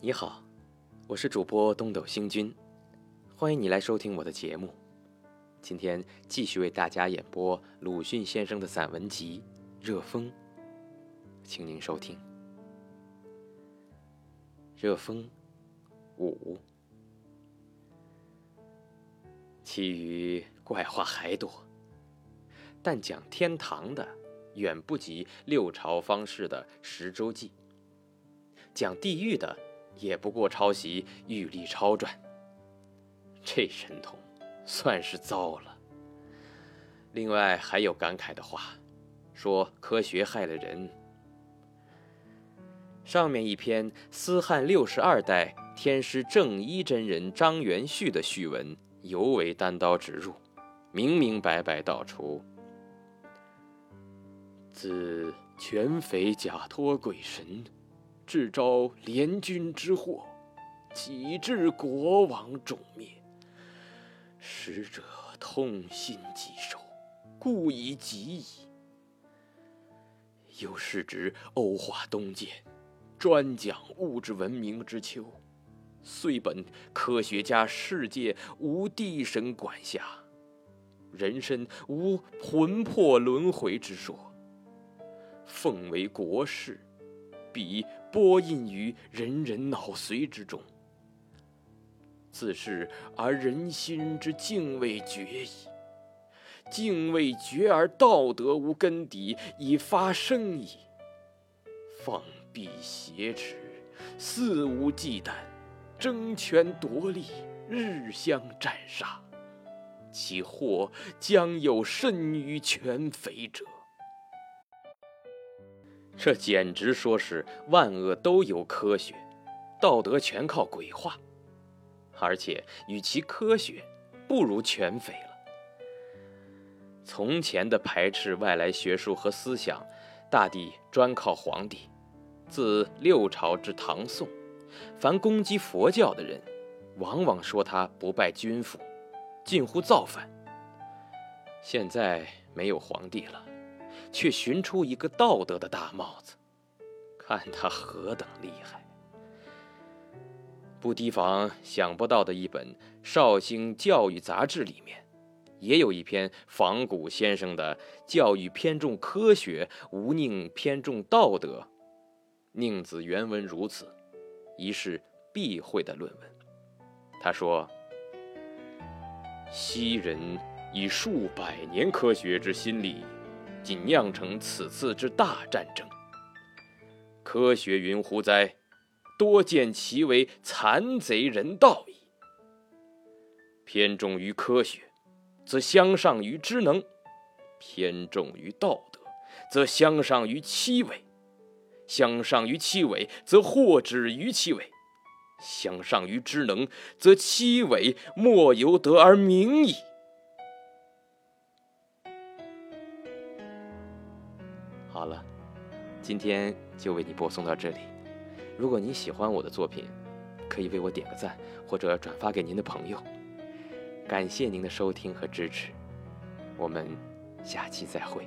你好，我是主播东斗星君，欢迎你来收听我的节目。今天继续为大家演播鲁迅先生的散文集《热风》，请您收听《热风》五。其余怪话还多，但讲天堂的远不及六朝方士的《十洲记》，讲地狱的。也不过抄袭《玉历钞传》，这神童算是糟了。另外还有感慨的话，说科学害了人。上面一篇司汉六十二代天师正一真人张元旭的序文，尤为单刀直入，明明白白道出：自全匪假托鬼神。致招联军之祸，岂致国王种灭？使者痛心疾首，故以疾矣。又是指欧化东渐，专讲物质文明之秋，遂本科学家世界无地神管辖，人身无魂魄轮回之说，奉为国事。笔播印于人人脑髓之中，自是而人心之敬畏绝矣。敬畏绝而道德无根底，已发生矣。放避挟持，肆无忌惮，争权夺利，日相战杀，其祸将有甚于全匪者。这简直说是万恶都由科学，道德全靠鬼话，而且与其科学，不如全匪了。从前的排斥外来学术和思想，大抵专靠皇帝。自六朝至唐宋，凡攻击佛教的人，往往说他不拜君父，近乎造反。现在没有皇帝了。却寻出一个道德的大帽子，看他何等厉害！不提防想不到的一本《绍兴教育杂志》里面，也有一篇仿古先生的《教育偏重科学，无宁偏重道德》。宁子原文如此，一是避讳的论文。他说：“昔人以数百年科学之心理。”仅酿成此次之大战争。科学云乎哉？多见其为残贼人道矣。偏重于科学，则相上于知能；偏重于道德，则相上于欺伪；相上于欺伪，则祸止于其伪；相上于知能，则欺伪莫由得而明矣。好了，今天就为你播送到这里。如果您喜欢我的作品，可以为我点个赞，或者转发给您的朋友。感谢您的收听和支持，我们下期再会。